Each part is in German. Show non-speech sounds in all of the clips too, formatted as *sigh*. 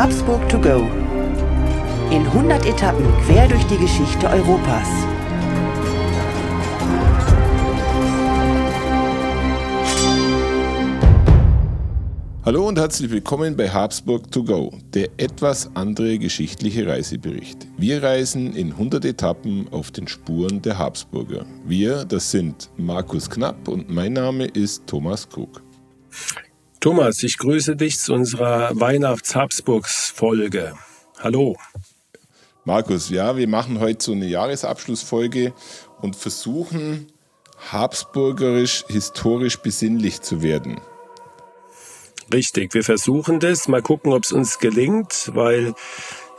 Habsburg to go. In 100 Etappen quer durch die Geschichte Europas. Hallo und herzlich willkommen bei Habsburg to go, der etwas andere geschichtliche Reisebericht. Wir reisen in 100 Etappen auf den Spuren der Habsburger. Wir, das sind Markus Knapp und mein Name ist Thomas Krug. Thomas, ich grüße dich zu unserer Weihnachts-Habsburgs-Folge. Hallo. Markus, ja, wir machen heute so eine Jahresabschlussfolge und versuchen, habsburgerisch, historisch besinnlich zu werden. Richtig, wir versuchen das. Mal gucken, ob es uns gelingt, weil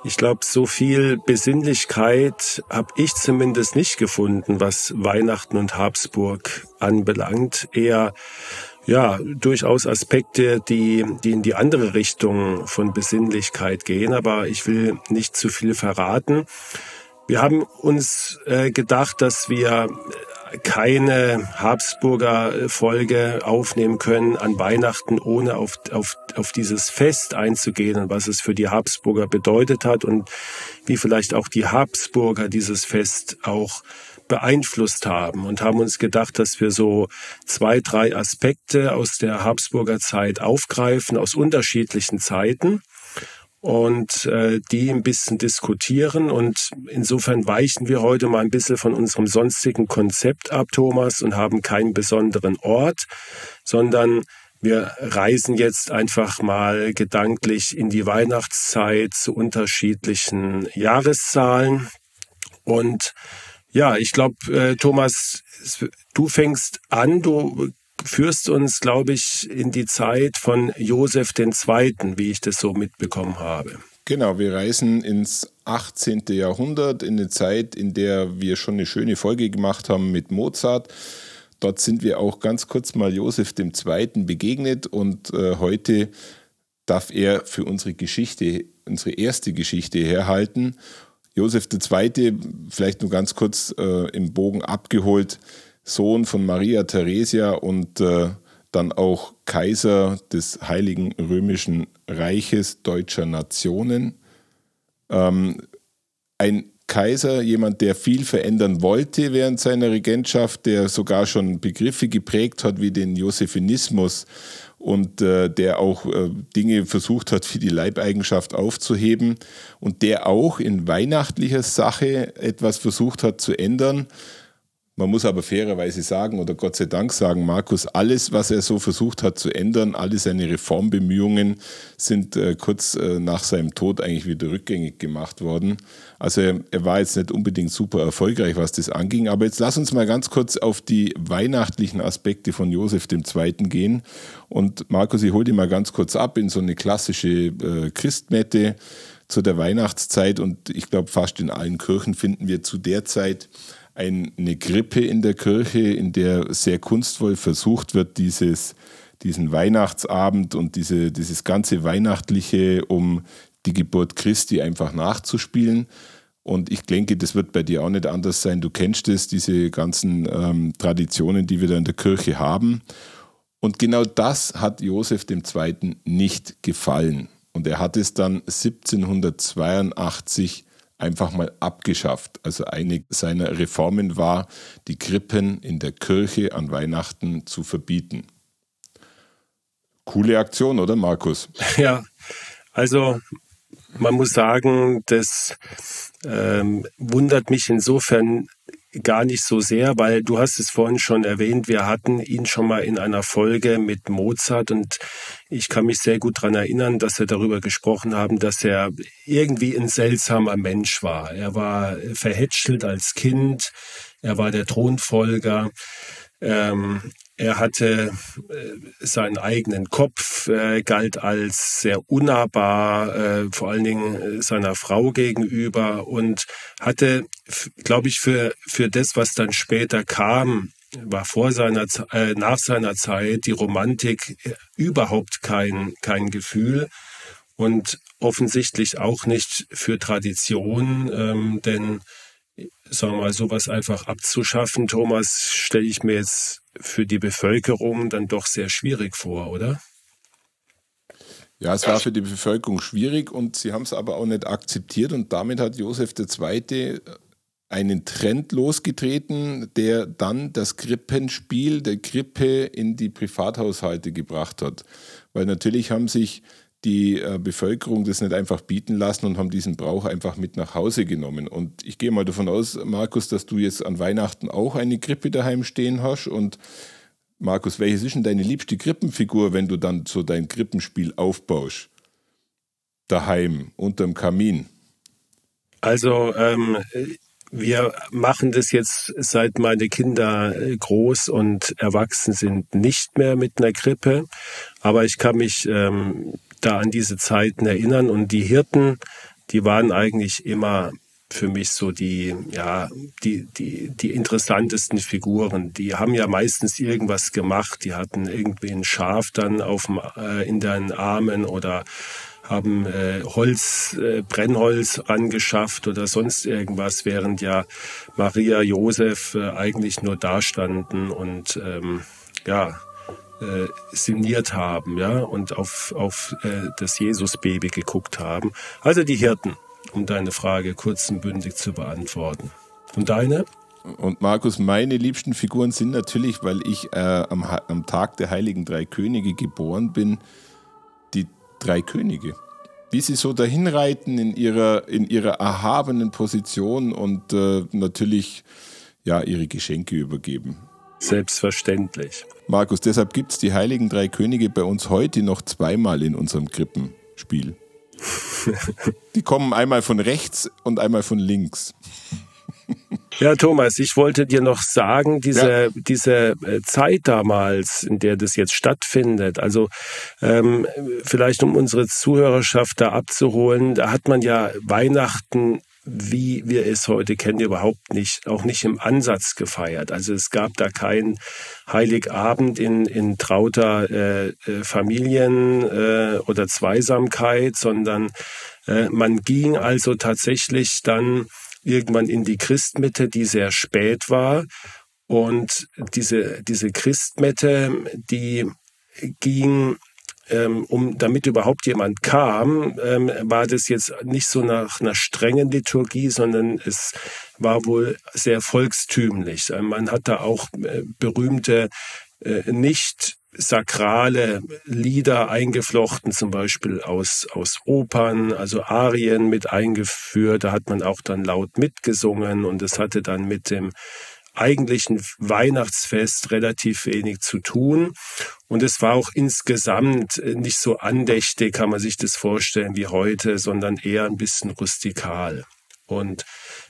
ich glaube, so viel Besinnlichkeit habe ich zumindest nicht gefunden, was Weihnachten und Habsburg anbelangt. Eher ja, durchaus Aspekte, die, die in die andere Richtung von Besinnlichkeit gehen, aber ich will nicht zu viel verraten. Wir haben uns äh, gedacht, dass wir keine Habsburger Folge aufnehmen können an Weihnachten, ohne auf, auf, auf dieses Fest einzugehen und was es für die Habsburger bedeutet hat und wie vielleicht auch die Habsburger dieses Fest auch beeinflusst haben und haben uns gedacht, dass wir so zwei, drei Aspekte aus der Habsburger Zeit aufgreifen, aus unterschiedlichen Zeiten und äh, die ein bisschen diskutieren. Und insofern weichen wir heute mal ein bisschen von unserem sonstigen Konzept ab, Thomas, und haben keinen besonderen Ort, sondern wir reisen jetzt einfach mal gedanklich in die Weihnachtszeit zu unterschiedlichen Jahreszahlen. Und ja, ich glaube, äh, Thomas, du fängst an, du führst uns, glaube ich, in die Zeit von Josef II., wie ich das so mitbekommen habe. Genau, wir reisen ins 18. Jahrhundert, in eine Zeit, in der wir schon eine schöne Folge gemacht haben mit Mozart. Dort sind wir auch ganz kurz mal Josef II. begegnet und äh, heute darf er für unsere Geschichte, unsere erste Geschichte herhalten. Josef II., vielleicht nur ganz kurz äh, im Bogen abgeholt, Sohn von Maria Theresia und äh, dann auch Kaiser des Heiligen Römischen Reiches deutscher Nationen. Ähm, ein Kaiser, jemand, der viel verändern wollte während seiner Regentschaft, der sogar schon Begriffe geprägt hat wie den Josephinismus und äh, der auch äh, Dinge versucht hat, wie die Leibeigenschaft aufzuheben und der auch in weihnachtlicher Sache etwas versucht hat zu ändern. Man muss aber fairerweise sagen, oder Gott sei Dank sagen, Markus, alles, was er so versucht hat zu ändern, alle seine Reformbemühungen sind äh, kurz äh, nach seinem Tod eigentlich wieder rückgängig gemacht worden. Also er, er, war jetzt nicht unbedingt super erfolgreich, was das anging. Aber jetzt lass uns mal ganz kurz auf die weihnachtlichen Aspekte von Josef II. gehen. Und Markus, ich hole dich mal ganz kurz ab in so eine klassische äh, Christmette zu der Weihnachtszeit. Und ich glaube, fast in allen Kirchen finden wir zu der Zeit eine Krippe in der Kirche, in der sehr kunstvoll versucht wird, dieses, diesen Weihnachtsabend und diese, dieses ganze Weihnachtliche um die Geburt Christi einfach nachzuspielen. Und ich denke, das wird bei dir auch nicht anders sein. Du kennst es, diese ganzen ähm, Traditionen, die wir da in der Kirche haben. Und genau das hat Josef II. nicht gefallen. Und er hat es dann 1782 einfach mal abgeschafft. Also eine seiner Reformen war, die Krippen in der Kirche an Weihnachten zu verbieten. Coole Aktion, oder Markus? *laughs* Ja, also man muss sagen, das ähm, wundert mich insofern gar nicht so sehr, weil du hast es vorhin schon erwähnt, wir hatten ihn schon mal in einer Folge mit Mozart und ich kann mich sehr gut daran erinnern, dass wir darüber gesprochen haben, dass er irgendwie ein seltsamer Mensch war. Er war verhätschelt als Kind, er war der Thronfolger, ähm, er hatte äh, seinen eigenen Kopf, äh, galt als sehr unnahbar, äh, vor allen Dingen seiner Frau gegenüber und hatte, glaube ich, für, für das, was dann später kam, war vor seiner, nach seiner Zeit die Romantik überhaupt kein, kein Gefühl und offensichtlich auch nicht für Tradition, ähm, denn sagen wir mal, sowas einfach abzuschaffen, Thomas, stelle ich mir jetzt für die Bevölkerung dann doch sehr schwierig vor, oder? Ja, es war für die Bevölkerung schwierig und sie haben es aber auch nicht akzeptiert und damit hat Josef II. einen Trend losgetreten, der dann das Krippenspiel der Krippe in die Privathaushalte gebracht hat. Weil natürlich haben sich die äh, Bevölkerung das nicht einfach bieten lassen und haben diesen Brauch einfach mit nach Hause genommen. Und ich gehe mal davon aus, Markus, dass du jetzt an Weihnachten auch eine Krippe daheim stehen hast. Und Markus, welches ist denn deine liebste Krippenfigur, wenn du dann so dein Krippenspiel aufbaust? Daheim, unterm Kamin. Also, ähm, wir machen das jetzt seit meine Kinder groß und erwachsen sind nicht mehr mit einer Krippe. Aber ich kann mich ähm, da an diese Zeiten erinnern. Und die Hirten, die waren eigentlich immer für mich so die, ja, die, die, die interessantesten Figuren. Die haben ja meistens irgendwas gemacht. Die hatten irgendwie ein Schaf dann auf dem, äh, in den Armen oder haben äh, Holz, äh, Brennholz angeschafft oder sonst irgendwas, während ja Maria, Josef äh, eigentlich nur dastanden und ähm, ja, äh, sinniert haben, ja, und auf, auf äh, das Jesusbaby geguckt haben. Also die Hirten, um deine Frage kurz und bündig zu beantworten. Und deine? Und Markus, meine liebsten Figuren sind natürlich, weil ich äh, am, am Tag der Heiligen Drei Könige geboren bin, die drei Könige. Wie sie so dahinreiten in ihrer, in ihrer erhabenen Position und äh, natürlich ja, ihre Geschenke übergeben. Selbstverständlich. Markus, deshalb gibt es die Heiligen Drei Könige bei uns heute noch zweimal in unserem Krippenspiel. *laughs* die kommen einmal von rechts und einmal von links. Ja, Thomas, ich wollte dir noch sagen, diese, ja. diese äh, Zeit damals, in der das jetzt stattfindet, also ähm, vielleicht um unsere Zuhörerschaft da abzuholen, da hat man ja Weihnachten wie wir es heute kennen, überhaupt nicht, auch nicht im Ansatz gefeiert. Also es gab da keinen Heiligabend in, in trauter äh, äh, Familien äh, oder Zweisamkeit, sondern äh, man ging also tatsächlich dann irgendwann in die Christmitte, die sehr spät war. Und diese, diese Christmette, die ging ähm, um damit überhaupt jemand kam, ähm, war das jetzt nicht so nach einer strengen Liturgie, sondern es war wohl sehr volkstümlich. Ähm, man hat da auch äh, berühmte äh, nicht sakrale Lieder eingeflochten, zum Beispiel aus, aus Opern, also Arien mit eingeführt. Da hat man auch dann laut mitgesungen und es hatte dann mit dem eigentlichen Weihnachtsfest relativ wenig zu tun. Und es war auch insgesamt äh, nicht so andächtig, kann man sich das vorstellen wie heute, sondern eher ein bisschen rustikal. Und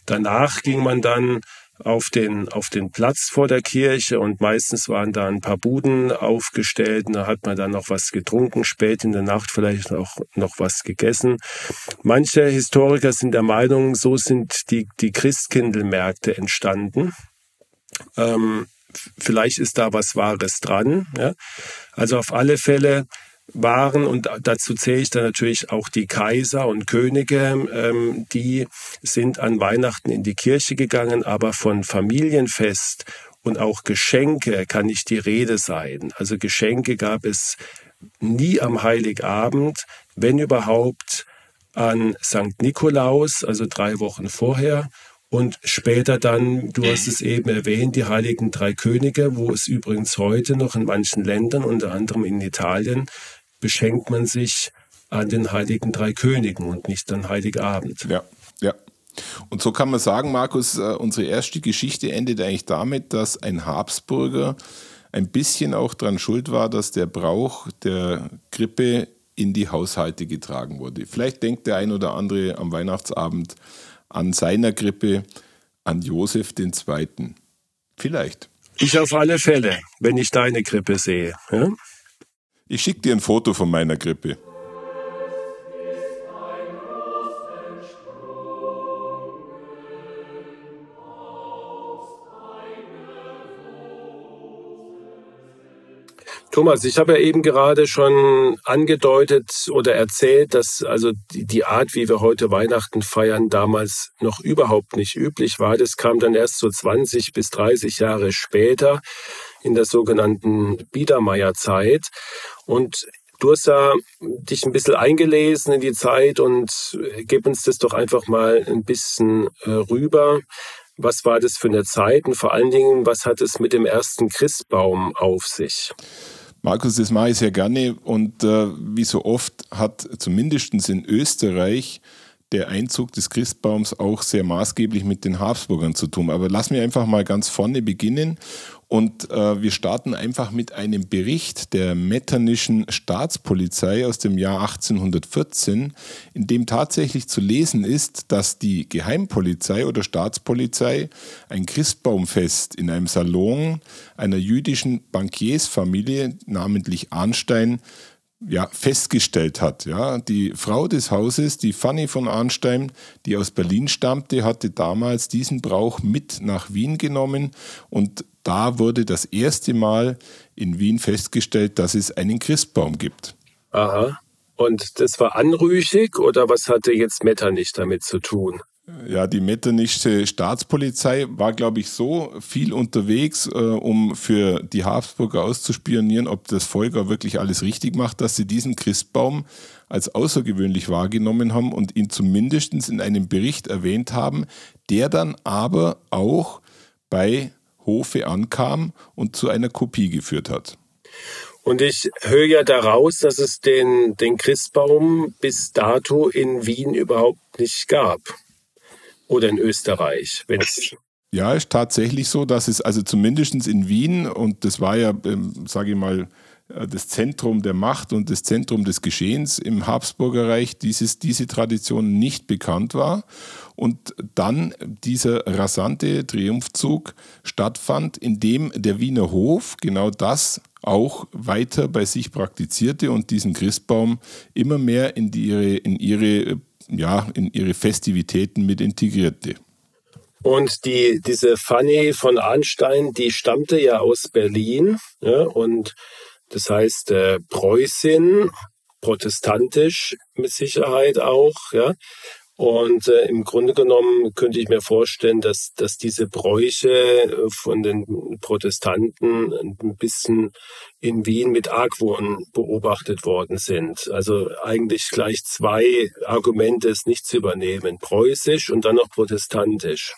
danach ging man dann auf den, auf den Platz vor der Kirche und meistens waren da ein paar Buden aufgestellt und da hat man dann noch was getrunken, spät in der Nacht vielleicht auch noch was gegessen. Manche Historiker sind der Meinung, so sind die, die Christkindlmärkte entstanden. Ähm, vielleicht ist da was Wahres dran. Ja? Also auf alle Fälle waren, und dazu zähle ich dann natürlich auch die Kaiser und Könige, ähm, die sind an Weihnachten in die Kirche gegangen, aber von Familienfest und auch Geschenke kann nicht die Rede sein. Also Geschenke gab es nie am Heiligabend, wenn überhaupt an St. Nikolaus, also drei Wochen vorher, und später dann, du hast es eben erwähnt, die Heiligen Drei Könige, wo es übrigens heute noch in manchen Ländern, unter anderem in Italien, beschenkt man sich an den Heiligen Drei Königen und nicht an Heiligabend. Ja, ja. Und so kann man sagen, Markus, äh, unsere erste Geschichte endet eigentlich damit, dass ein Habsburger ein bisschen auch daran schuld war, dass der Brauch der Grippe in die Haushalte getragen wurde. Vielleicht denkt der ein oder andere am Weihnachtsabend an seiner Grippe an Josef II. Vielleicht. Ich auf alle Fälle, wenn ich deine Grippe sehe. Ja? Ich schicke dir ein Foto von meiner Grippe. Thomas, ich habe ja eben gerade schon angedeutet oder erzählt, dass also die, Art, wie wir heute Weihnachten feiern, damals noch überhaupt nicht üblich war. Das kam dann erst so 20 bis 30 Jahre später in der sogenannten Biedermeierzeit. Und Du hast ja dich ein bisschen eingelesen in die Zeit und gib uns das doch einfach mal ein bisschen äh, rüber. Was war das für eine Zeit und vor allen Dingen, was hat es mit dem ersten Christbaum auf sich? Markus, das mache ich sehr gerne und äh, wie so oft hat zumindest in Österreich der Einzug des Christbaums auch sehr maßgeblich mit den Habsburgern zu tun. Aber lass mich einfach mal ganz vorne beginnen und äh, wir starten einfach mit einem Bericht der Metternischen Staatspolizei aus dem Jahr 1814, in dem tatsächlich zu lesen ist, dass die Geheimpolizei oder Staatspolizei ein Christbaumfest in einem Salon einer jüdischen Bankiersfamilie, namentlich Arnstein, ja, festgestellt hat. Ja. Die Frau des Hauses, die Fanny von Arnstein, die aus Berlin stammte, hatte damals diesen Brauch mit nach Wien genommen und da wurde das erste Mal in Wien festgestellt, dass es einen Christbaum gibt. Aha. Und das war anrüchig oder was hatte jetzt Metternich damit zu tun? Ja, die metternische Staatspolizei war, glaube ich, so viel unterwegs, äh, um für die Habsburger auszuspionieren, ob das Volk auch wirklich alles richtig macht, dass sie diesen Christbaum als außergewöhnlich wahrgenommen haben und ihn zumindest in einem Bericht erwähnt haben, der dann aber auch bei Hofe ankam und zu einer Kopie geführt hat. Und ich höre ja daraus, dass es den, den Christbaum bis dato in Wien überhaupt nicht gab oder in Österreich. Ja, ist tatsächlich so, dass es also zumindest in Wien, und das war ja, ähm, sage ich mal, das Zentrum der Macht und das Zentrum des Geschehens im Habsburgerreich, dieses, diese Tradition nicht bekannt war. Und dann dieser rasante Triumphzug stattfand, in dem der Wiener Hof genau das auch weiter bei sich praktizierte und diesen Christbaum immer mehr in, die, ihre, in ihre ja, in ihre Festivitäten mit integrierte. Und die, diese Fanny von Arnstein, die stammte ja aus Berlin. Ja, und das heißt äh, Preußin, protestantisch mit Sicherheit auch. Ja. Und äh, im Grunde genommen könnte ich mir vorstellen, dass, dass diese Bräuche äh, von den Protestanten ein bisschen in Wien mit Argwohn beobachtet worden sind. Also eigentlich gleich zwei Argumente, es nicht zu übernehmen. Preußisch und dann noch protestantisch.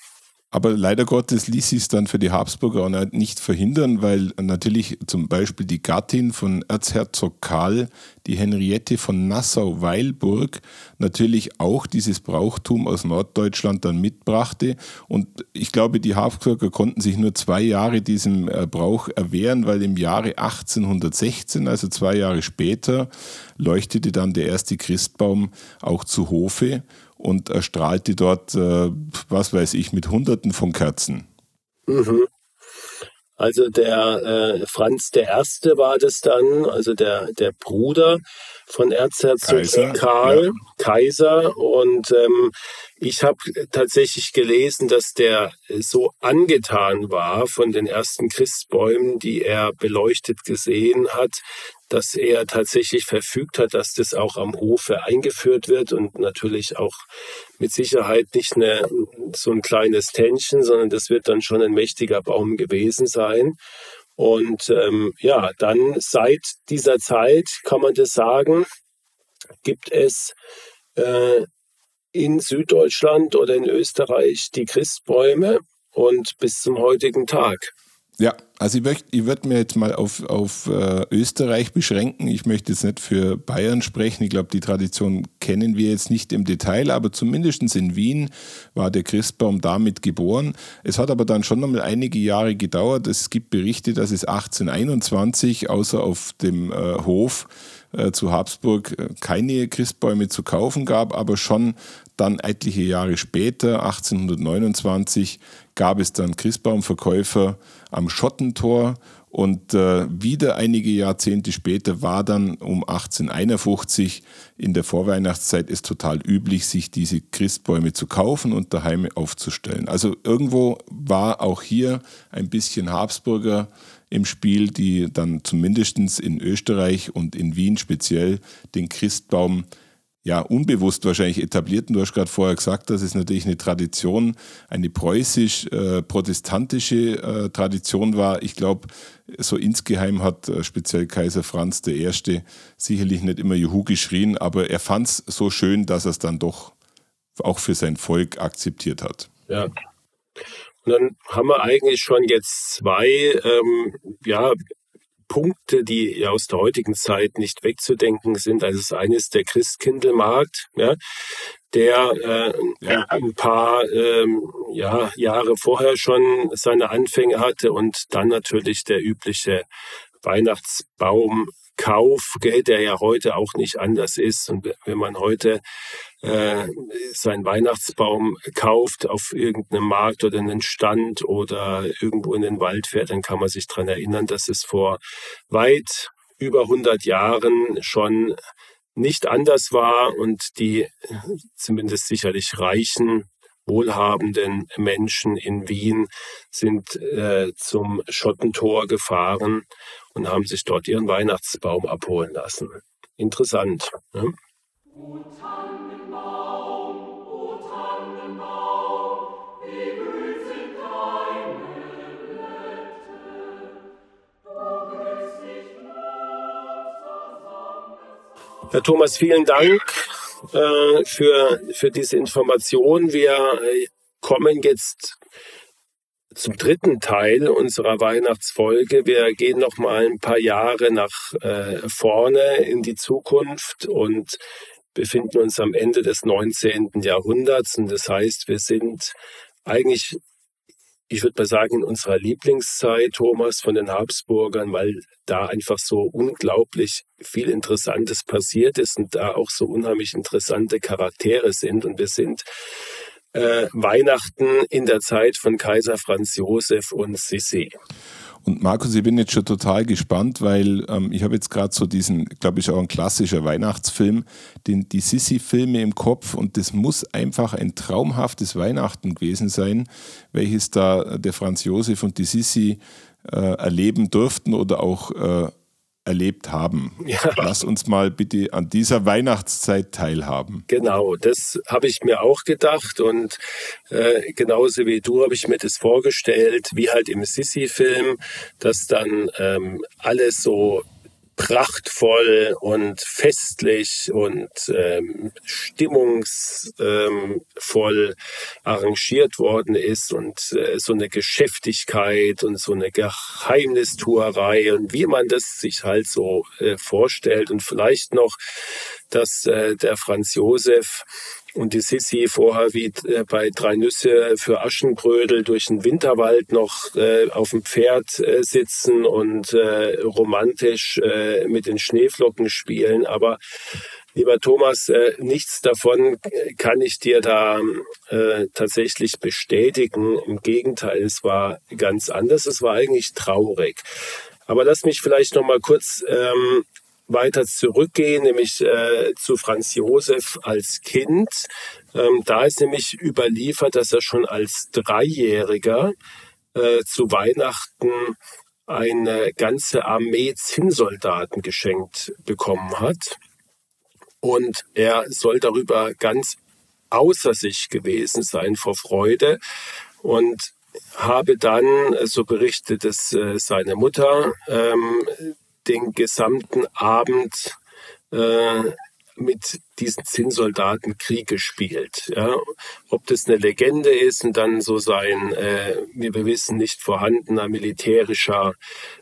Aber leider Gottes ließ sich es dann für die Habsburger auch nicht verhindern, weil natürlich zum Beispiel die Gattin von Erzherzog Karl, die Henriette von Nassau-Weilburg, natürlich auch dieses Brauchtum aus Norddeutschland dann mitbrachte. Und ich glaube, die Habsburger konnten sich nur zwei Jahre diesem äh, Brauch erwehren, weil im Jahre 1816, also zwei Jahre später, leuchtete dann der erste Christbaum auch zu Hofe und erstrahlte dort, äh, was weiß ich, mit Hunderten von Kerzen. Mhm. Also der äh, Franz der Erste war das dann, also der, der Bruder von Erzherzog Kaiser, Karl, ja. Kaiser. Und ähm, ich habe tatsächlich gelesen, dass der so angetan war von den ersten Christbäumen, die er beleuchtet gesehen hat, dass er tatsächlich verfügt hat, dass das auch am Hofe eingeführt wird und natürlich auch mit Sicherheit nicht eine, so ein kleines Tännchen, sondern das wird dann schon ein mächtiger Baum gewesen sein. Und ähm, ja, dann seit dieser Zeit kann man das sagen, gibt es äh, in Süddeutschland oder in Österreich die Christbäume und bis zum heutigen Tag. Ja, also ich, möchte, ich würde mir jetzt mal auf, auf äh, Österreich beschränken. Ich möchte jetzt nicht für Bayern sprechen. Ich glaube, die Tradition kennen wir jetzt nicht im Detail, aber zumindest in Wien war der Christbaum damit geboren. Es hat aber dann schon noch mal einige Jahre gedauert. Es gibt Berichte, dass es 1821 außer auf dem äh, Hof äh, zu Habsburg äh, keine Christbäume zu kaufen gab, aber schon dann etliche Jahre später, 1829, gab es dann Christbaumverkäufer am Schottentor und äh, wieder einige Jahrzehnte später war dann um 1851 in der Vorweihnachtszeit es total üblich, sich diese Christbäume zu kaufen und daheim aufzustellen. Also irgendwo war auch hier ein bisschen Habsburger im Spiel, die dann zumindest in Österreich und in Wien speziell den Christbaum ja, unbewusst wahrscheinlich etabliert. Und du hast gerade vorher gesagt, dass es natürlich eine Tradition, eine preußisch-protestantische äh, äh, Tradition war. Ich glaube, so insgeheim hat äh, speziell Kaiser Franz I. sicherlich nicht immer Juhu geschrien, aber er fand es so schön, dass er es dann doch auch für sein Volk akzeptiert hat. Ja. Und dann haben wir eigentlich schon jetzt zwei ähm, ja, Punkte, die aus der heutigen Zeit nicht wegzudenken sind. Also das eine ist der Christkindlmarkt, ja, der äh, ja. ein paar ähm, ja, Jahre vorher schon seine Anfänge hatte und dann natürlich der übliche Weihnachtsbaum Kauf, gell, der ja heute auch nicht anders ist. Und wenn man heute äh, seinen Weihnachtsbaum kauft auf irgendeinem Markt oder einen Stand oder irgendwo in den Wald fährt, dann kann man sich daran erinnern, dass es vor weit über 100 Jahren schon nicht anders war und die zumindest sicherlich reichen wohlhabenden Menschen in Wien sind äh, zum Schottentor gefahren und haben sich dort ihren Weihnachtsbaum abholen lassen. Interessant. Ne? Herr Thomas, vielen Dank äh, für, für diese Information. Wir äh, kommen jetzt zum dritten Teil unserer Weihnachtsfolge. Wir gehen noch mal ein paar Jahre nach äh, vorne in die Zukunft und befinden uns am Ende des 19. Jahrhunderts. Und das heißt, wir sind eigentlich ich würde mal sagen, in unserer Lieblingszeit, Thomas, von den Habsburgern, weil da einfach so unglaublich viel Interessantes passiert ist und da auch so unheimlich interessante Charaktere sind. Und wir sind äh, Weihnachten in der Zeit von Kaiser Franz Josef und Sissi. Und Markus, ich bin jetzt schon total gespannt, weil ähm, ich habe jetzt gerade so diesen, glaube ich, auch ein klassischer Weihnachtsfilm, den, die Sissi-Filme im Kopf. Und das muss einfach ein traumhaftes Weihnachten gewesen sein, welches da der Franz Josef und die Sissi äh, erleben durften oder auch äh, erlebt haben. Ja. Lass uns mal bitte an dieser Weihnachtszeit teilhaben. Genau, das habe ich mir auch gedacht und äh, genauso wie du habe ich mir das vorgestellt, wie halt im Sissi-Film, dass dann ähm, alles so prachtvoll und festlich und ähm, stimmungsvoll ähm, arrangiert worden ist und äh, so eine Geschäftigkeit und so eine Geheimnistuerei und wie man das sich halt so äh, vorstellt. Und vielleicht noch, dass äh, der Franz Josef und die Sissi vorher wie äh, bei drei Nüsse für Aschenbrödel durch den Winterwald noch äh, auf dem Pferd äh, sitzen und äh, romantisch äh, mit den Schneeflocken spielen. Aber lieber Thomas, äh, nichts davon kann ich dir da tatsächlich bestätigen. Im Gegenteil, es war ganz anders. Es war eigentlich traurig. Aber lass mich vielleicht noch mal kurz ähm, weiter zurückgehen, nämlich äh, zu Franz Josef als Kind. Ähm, da ist nämlich überliefert, dass er schon als Dreijähriger äh, zu Weihnachten eine ganze Armee Zinnsoldaten geschenkt bekommen hat. Und er soll darüber ganz außer sich gewesen sein vor Freude und habe dann, so berichtet es äh, seine Mutter, ähm, den gesamten Abend äh, mit diesen Zinnsoldaten Krieg gespielt. Ja. Ob das eine Legende ist und dann so sein, äh, wir wissen, nicht vorhandener militärischer,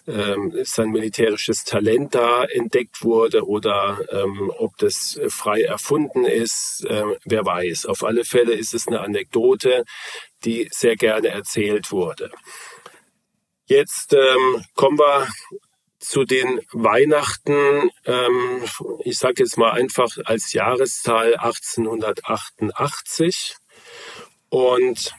ähm, sein militärisches Talent da entdeckt wurde oder ähm, ob das frei erfunden ist, äh, wer weiß. Auf alle Fälle ist es eine Anekdote, die sehr gerne erzählt wurde. Jetzt ähm, kommen wir zu den Weihnachten, ähm, ich sage jetzt mal einfach als Jahreszahl 1888. Und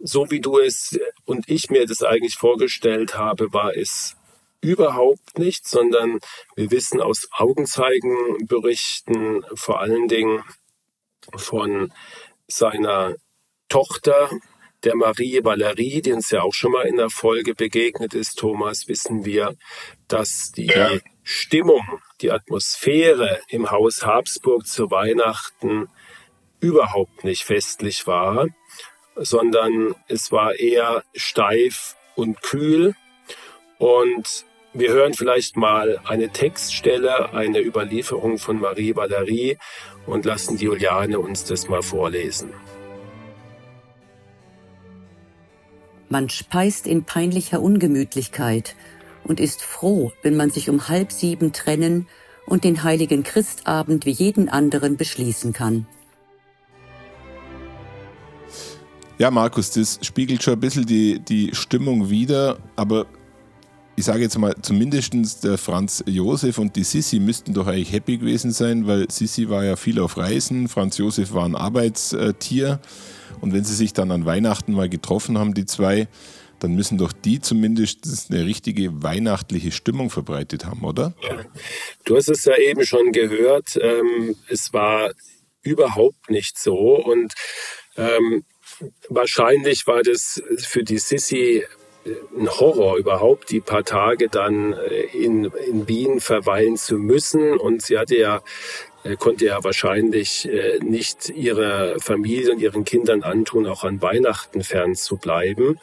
so wie du es und ich mir das eigentlich vorgestellt habe, war es überhaupt nicht, sondern wir wissen aus Augenzeugenberichten vor allen Dingen von seiner Tochter, der Marie Valerie, die uns ja auch schon mal in der Folge begegnet ist, Thomas, wissen wir, dass die ja. Stimmung, die Atmosphäre im Haus Habsburg zu Weihnachten überhaupt nicht festlich war, sondern es war eher steif und kühl. Und wir hören vielleicht mal eine Textstelle, eine Überlieferung von Marie Valerie und lassen die Juliane uns das mal vorlesen. Man speist in peinlicher Ungemütlichkeit und ist froh, wenn man sich um halb sieben trennen und den heiligen Christabend wie jeden anderen beschließen kann. Ja, Markus, das spiegelt schon ein bisschen die, die Stimmung wider, aber ich sage jetzt mal, zumindest der Franz Josef und die Sissi müssten doch eigentlich happy gewesen sein, weil Sissi war ja viel auf Reisen, Franz Josef war ein Arbeitstier. Und wenn sie sich dann an Weihnachten mal getroffen haben, die zwei, dann müssen doch die zumindest eine richtige weihnachtliche Stimmung verbreitet haben, oder? Ja. Du hast es ja eben schon gehört. Ähm, es war überhaupt nicht so. Und ähm, wahrscheinlich war das für die Sissi ein Horror überhaupt, die paar Tage dann äh, in, in Wien verweilen zu müssen. Und sie hatte ja konnte ja wahrscheinlich äh, nicht ihrer Familie und ihren Kindern antun, auch an Weihnachten fern zu bleiben.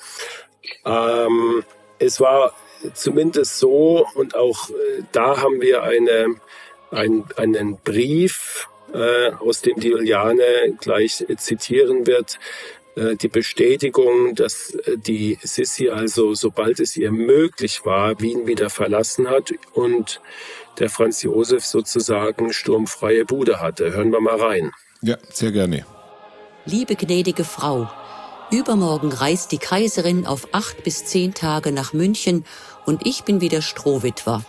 Ähm, es war zumindest so, und auch äh, da haben wir eine, ein, einen Brief, äh, aus dem die Juliane gleich zitieren wird, die Bestätigung, dass die Sissi also, sobald es ihr möglich war, Wien wieder verlassen hat und der Franz Josef sozusagen sturmfreie Bude hatte. Hören wir mal rein. Ja, sehr gerne. Liebe gnädige Frau, übermorgen reist die Kaiserin auf acht bis zehn Tage nach München und ich bin wieder Strohwitwer.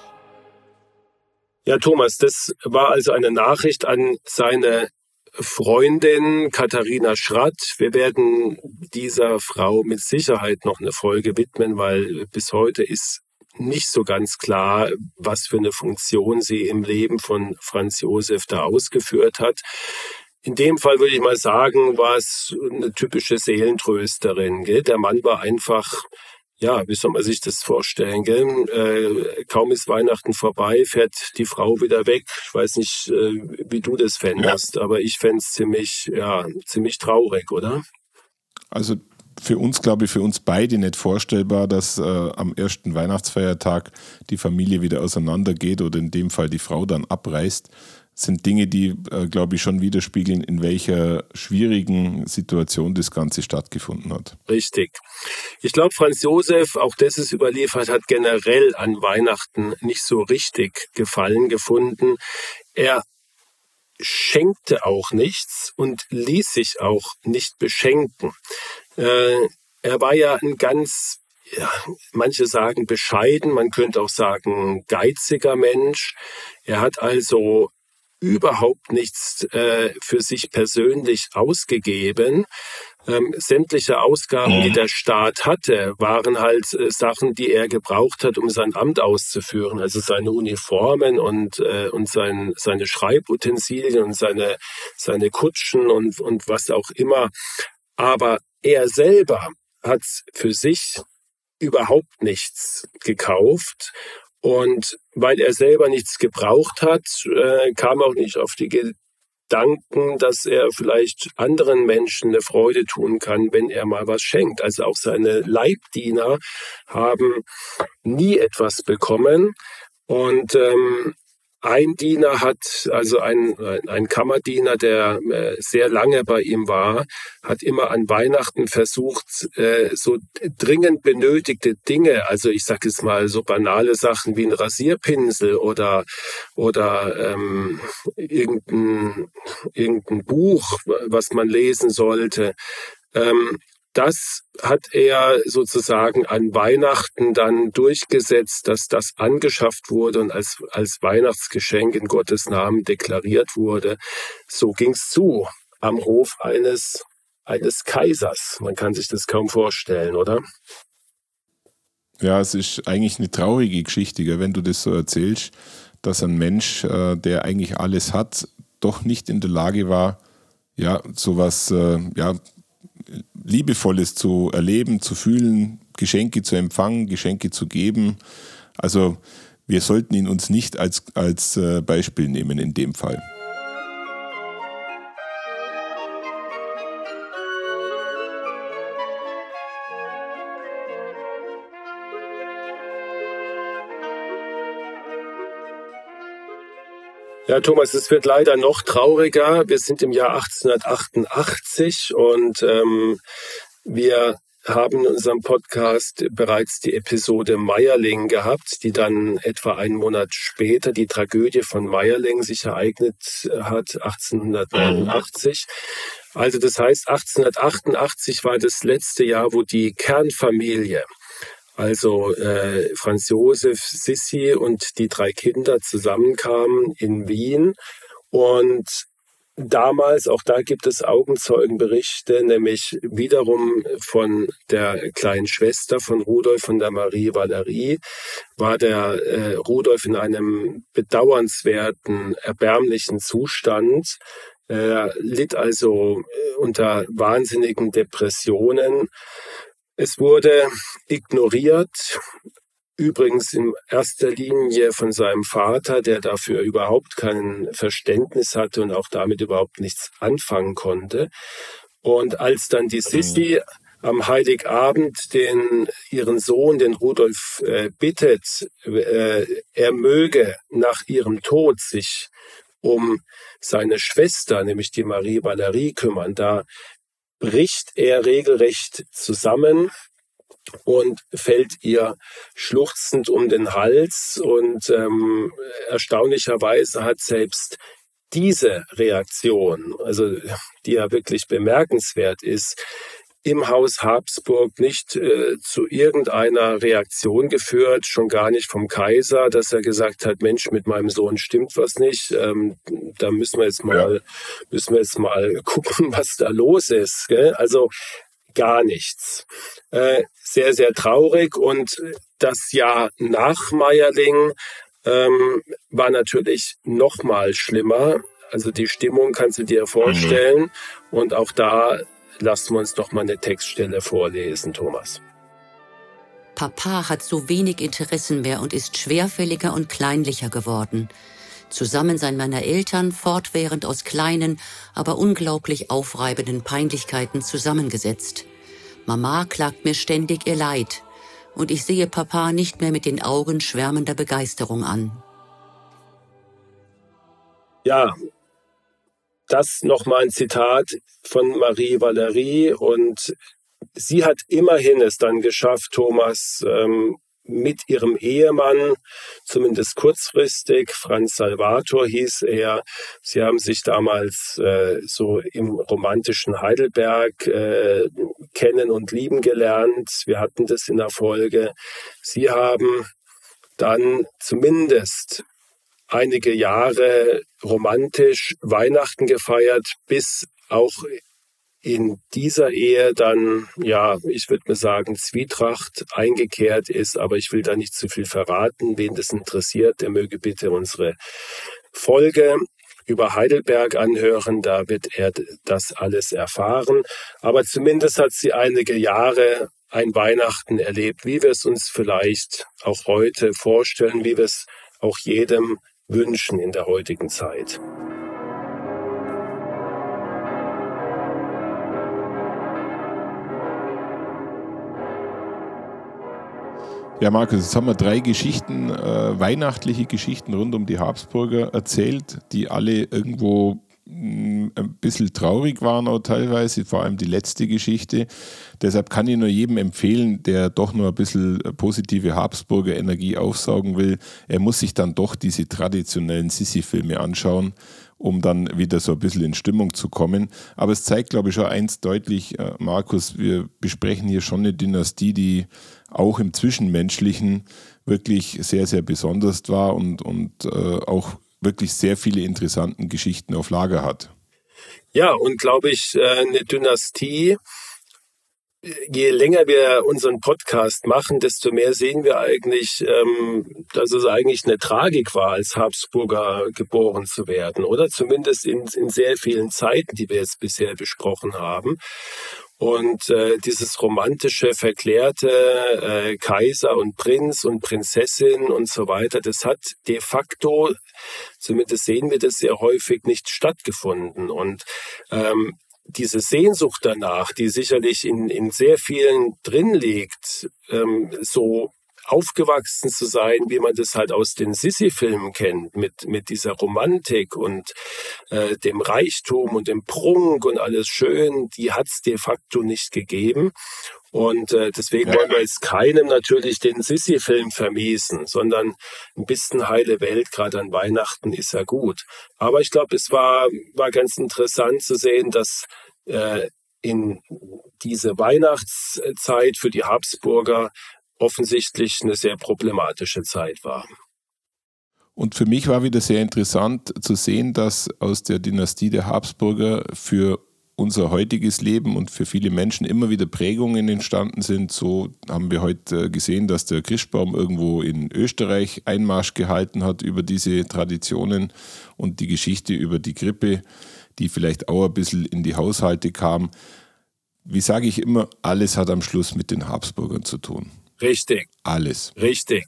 Ja, Thomas, das war also eine Nachricht an seine Freundin Katharina Schratt. Wir werden dieser Frau mit Sicherheit noch eine Folge widmen, weil bis heute ist nicht so ganz klar, was für eine Funktion sie im Leben von Franz Josef da ausgeführt hat. In dem Fall würde ich mal sagen, war es eine typische Seelentrösterin. Gell? Der Mann war einfach, ja, wie soll man sich das vorstellen? Gell? Äh, kaum ist Weihnachten vorbei, fährt die Frau wieder weg. Ich weiß nicht, äh, wie du das fändest, ja. aber ich fände es ziemlich, ja, ziemlich traurig, oder? Also für uns, glaube ich, für uns beide nicht vorstellbar, dass äh, am ersten Weihnachtsfeiertag die Familie wieder auseinandergeht oder in dem Fall die Frau dann abreist. Sind Dinge, die, äh, glaube ich, schon widerspiegeln, in welcher schwierigen Situation das Ganze stattgefunden hat. Richtig. Ich glaube, Franz Josef, auch das ist überliefert, hat generell an Weihnachten nicht so richtig Gefallen gefunden. Er schenkte auch nichts und ließ sich auch nicht beschenken. Äh, er war ja ein ganz, ja, manche sagen bescheiden, man könnte auch sagen geiziger Mensch. Er hat also überhaupt nichts äh, für sich persönlich ausgegeben. Ähm, sämtliche Ausgaben, die der Staat hatte, waren halt äh, Sachen, die er gebraucht hat, um sein Amt auszuführen. Also seine Uniformen und, äh, und sein, seine Schreibutensilien und seine, seine Kutschen und, und was auch immer. Aber er selber hat für sich überhaupt nichts gekauft. Und weil er selber nichts gebraucht hat, äh, kam auch nicht auf die Gedanken, dass er vielleicht anderen Menschen eine Freude tun kann, wenn er mal was schenkt. Also auch seine Leibdiener haben nie etwas bekommen. Und ähm, ein Diener hat, also ein, ein Kammerdiener, der äh, sehr lange bei ihm war, hat immer an Weihnachten versucht, äh, so dringend benötigte Dinge, also ich sage es mal so banale Sachen wie ein Rasierpinsel oder, oder ähm, irgendein, irgendein Buch, was man lesen sollte, ähm, das hat er sozusagen an Weihnachten dann durchgesetzt, dass das angeschafft wurde und als, als Weihnachtsgeschenk in Gottes Namen deklariert wurde. So ging's zu am Hof eines, eines Kaisers. Man kann sich das kaum vorstellen, oder? Ja, es ist eigentlich eine traurige Geschichte, wenn du das so erzählst, dass ein Mensch, äh, der eigentlich alles hat, doch nicht in der Lage war, ja, sowas, äh, ja, Liebevolles zu erleben, zu fühlen, Geschenke zu empfangen, Geschenke zu geben. Also wir sollten ihn uns nicht als, als äh, Beispiel nehmen in dem Fall. Ja, Thomas, es wird leider noch trauriger. Wir sind im Jahr 1888 und ähm, wir haben in unserem Podcast bereits die Episode Meierling gehabt, die dann etwa einen Monat später die Tragödie von Meierling sich ereignet hat, 1889. Also das heißt, 1888 war das letzte Jahr, wo die Kernfamilie also äh, Franz Josef, Sissi und die drei Kinder zusammenkamen in Wien. Und damals, auch da gibt es Augenzeugenberichte, nämlich wiederum von der kleinen Schwester von Rudolf, von der Marie Valerie, war der äh, Rudolf in einem bedauernswerten, erbärmlichen Zustand. Er litt also äh, unter wahnsinnigen Depressionen. Es wurde ignoriert, übrigens in erster Linie von seinem Vater, der dafür überhaupt kein Verständnis hatte und auch damit überhaupt nichts anfangen konnte. Und als dann die Sissi am Heiligabend den ihren Sohn, den Rudolf, äh, bittet, äh, er möge nach ihrem Tod sich um seine Schwester, nämlich die Marie Valerie, kümmern. Da bricht er regelrecht zusammen und fällt ihr schluchzend um den Hals. Und ähm, erstaunlicherweise hat selbst diese Reaktion, also die ja wirklich bemerkenswert ist, im Haus Habsburg nicht äh, zu irgendeiner Reaktion geführt, schon gar nicht vom Kaiser, dass er gesagt hat, Mensch, mit meinem Sohn stimmt was nicht. Ähm, da müssen wir jetzt mal, ja. müssen wir jetzt mal *laughs* gucken, was da los ist. Gell? Also gar nichts. Äh, sehr, sehr traurig. Und das Jahr nach Meierling ähm, war natürlich noch mal schlimmer. Also die Stimmung kannst du dir vorstellen. Mhm. Und auch da lassen wir uns doch mal eine Textstelle vorlesen, Thomas. Papa hat so wenig Interessen mehr und ist schwerfälliger und kleinlicher geworden. Zusammen sein meiner Eltern fortwährend aus kleinen, aber unglaublich aufreibenden Peinlichkeiten zusammengesetzt. Mama klagt mir ständig ihr Leid, und ich sehe Papa nicht mehr mit den Augen schwärmender Begeisterung an. Ja, das nochmal ein Zitat von Marie Valerie und sie hat immerhin es dann geschafft, Thomas, ähm, mit ihrem Ehemann, zumindest kurzfristig, Franz Salvator hieß er. Sie haben sich damals äh, so im romantischen Heidelberg äh, kennen und lieben gelernt. Wir hatten das in der Folge. Sie haben dann zumindest einige Jahre romantisch Weihnachten gefeiert, bis auch in dieser Ehe dann, ja, ich würde mal sagen, Zwietracht eingekehrt ist, aber ich will da nicht zu viel verraten. Wen das interessiert, der möge bitte unsere Folge über Heidelberg anhören, da wird er das alles erfahren. Aber zumindest hat sie einige Jahre ein Weihnachten erlebt, wie wir es uns vielleicht auch heute vorstellen, wie wir es auch jedem wünschen in der heutigen Zeit. Ja, Markus, jetzt haben wir drei Geschichten, äh, weihnachtliche Geschichten rund um die Habsburger erzählt, die alle irgendwo ein bisschen traurig waren auch teilweise, vor allem die letzte Geschichte. Deshalb kann ich nur jedem empfehlen, der doch nur ein bisschen positive Habsburger Energie aufsaugen will, er muss sich dann doch diese traditionellen Sissi-Filme anschauen um dann wieder so ein bisschen in Stimmung zu kommen. Aber es zeigt, glaube ich, schon eins deutlich, äh, Markus, wir besprechen hier schon eine Dynastie, die auch im Zwischenmenschlichen wirklich sehr, sehr besonders war und, und äh, auch wirklich sehr viele interessante Geschichten auf Lager hat. Ja, und glaube ich, äh, eine Dynastie, je länger wir unseren Podcast machen, desto mehr sehen wir eigentlich, ähm, dass es eigentlich eine Tragik war, als Habsburger geboren zu werden, oder zumindest in, in sehr vielen Zeiten, die wir jetzt bisher besprochen haben. Und äh, dieses romantische, verklärte äh, Kaiser und Prinz und Prinzessin und so weiter, das hat de facto, zumindest sehen wir das sehr häufig, nicht stattgefunden. Und ähm, diese Sehnsucht danach, die sicherlich in, in sehr vielen drin liegt, ähm, so aufgewachsen zu sein, wie man das halt aus den Sissi-Filmen kennt, mit, mit dieser Romantik und äh, dem Reichtum und dem Prunk und alles schön, die hat es de facto nicht gegeben. Und äh, deswegen wollen wir jetzt keinem natürlich den Sissi-Film vermiesen, sondern ein bisschen heile Welt, gerade an Weihnachten, ist ja gut. Aber ich glaube, es war, war ganz interessant zu sehen, dass äh, in diese Weihnachtszeit für die Habsburger offensichtlich eine sehr problematische Zeit war. Und für mich war wieder sehr interessant zu sehen, dass aus der Dynastie der Habsburger für unser heutiges Leben und für viele Menschen immer wieder Prägungen entstanden sind. So haben wir heute gesehen, dass der Christbaum irgendwo in Österreich Einmarsch gehalten hat über diese Traditionen und die Geschichte über die Grippe, die vielleicht auch ein bisschen in die Haushalte kam. Wie sage ich immer, alles hat am Schluss mit den Habsburgern zu tun. Richtig. Alles. Richtig.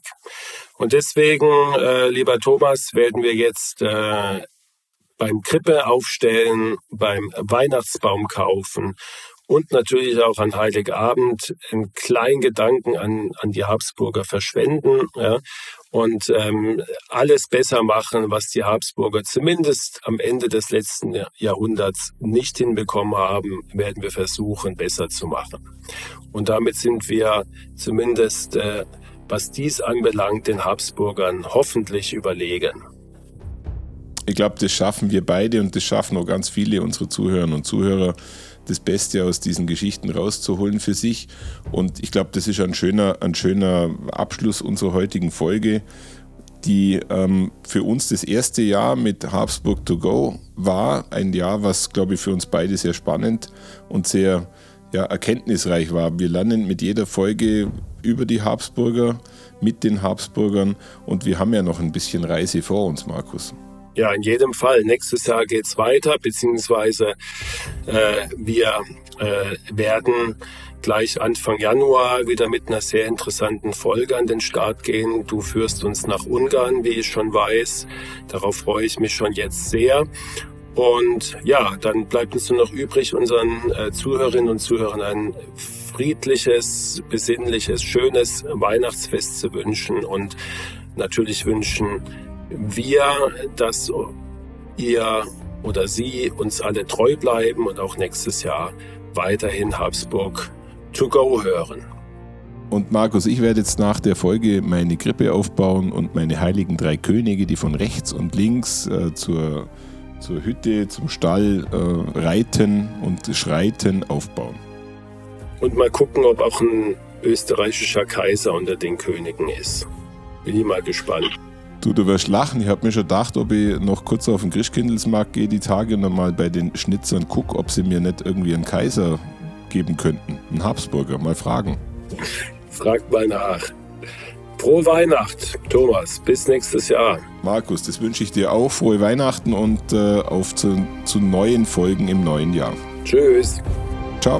Und deswegen, äh, lieber Thomas, werden wir jetzt äh, beim Krippe aufstellen, beim Weihnachtsbaum kaufen und natürlich auch an Heiligabend einen kleinen Gedanken an, an die Habsburger verschwenden ja, und ähm, alles besser machen, was die Habsburger zumindest am Ende des letzten Jahrhunderts nicht hinbekommen haben, werden wir versuchen, besser zu machen. Und damit sind wir zumindest, äh, was dies anbelangt, den Habsburgern hoffentlich überlegen. Ich glaube, das schaffen wir beide und das schaffen auch ganz viele unserer Zuhörerinnen und Zuhörer das Beste aus diesen Geschichten rauszuholen für sich. Und ich glaube, das ist ein schöner, ein schöner Abschluss unserer heutigen Folge, die ähm, für uns das erste Jahr mit Habsburg to go war. Ein Jahr, was, glaube ich, für uns beide sehr spannend und sehr ja, erkenntnisreich war. Wir lernen mit jeder Folge über die Habsburger, mit den Habsburgern und wir haben ja noch ein bisschen Reise vor uns, Markus. Ja, in jedem Fall. Nächstes Jahr geht's weiter, beziehungsweise äh, wir äh, werden gleich Anfang Januar wieder mit einer sehr interessanten Folge an den Start gehen. Du führst uns nach Ungarn, wie ich schon weiß. Darauf freue ich mich schon jetzt sehr. Und ja, dann bleibt uns nur noch übrig, unseren äh, Zuhörerinnen und Zuhörern ein friedliches, besinnliches, schönes Weihnachtsfest zu wünschen und natürlich wünschen wir, dass ihr oder sie uns alle treu bleiben und auch nächstes Jahr weiterhin Habsburg to go hören. Und Markus, ich werde jetzt nach der Folge meine Krippe aufbauen und meine heiligen drei Könige, die von rechts und links äh, zur, zur Hütte, zum Stall äh, reiten und schreiten, aufbauen. Und mal gucken, ob auch ein österreichischer Kaiser unter den Königen ist. Bin ich mal gespannt. Du, du wirst lachen. Ich habe mir schon gedacht, ob ich noch kurz auf den Christkindlesmarkt gehe die Tage und mal bei den Schnitzern gucke, ob sie mir nicht irgendwie einen Kaiser geben könnten. Einen Habsburger. Mal fragen. Fragt mal nach. Frohe Weihnacht, Thomas. Bis nächstes Jahr. Markus, das wünsche ich dir auch. Frohe Weihnachten und äh, auf zu, zu neuen Folgen im neuen Jahr. Tschüss. Ciao.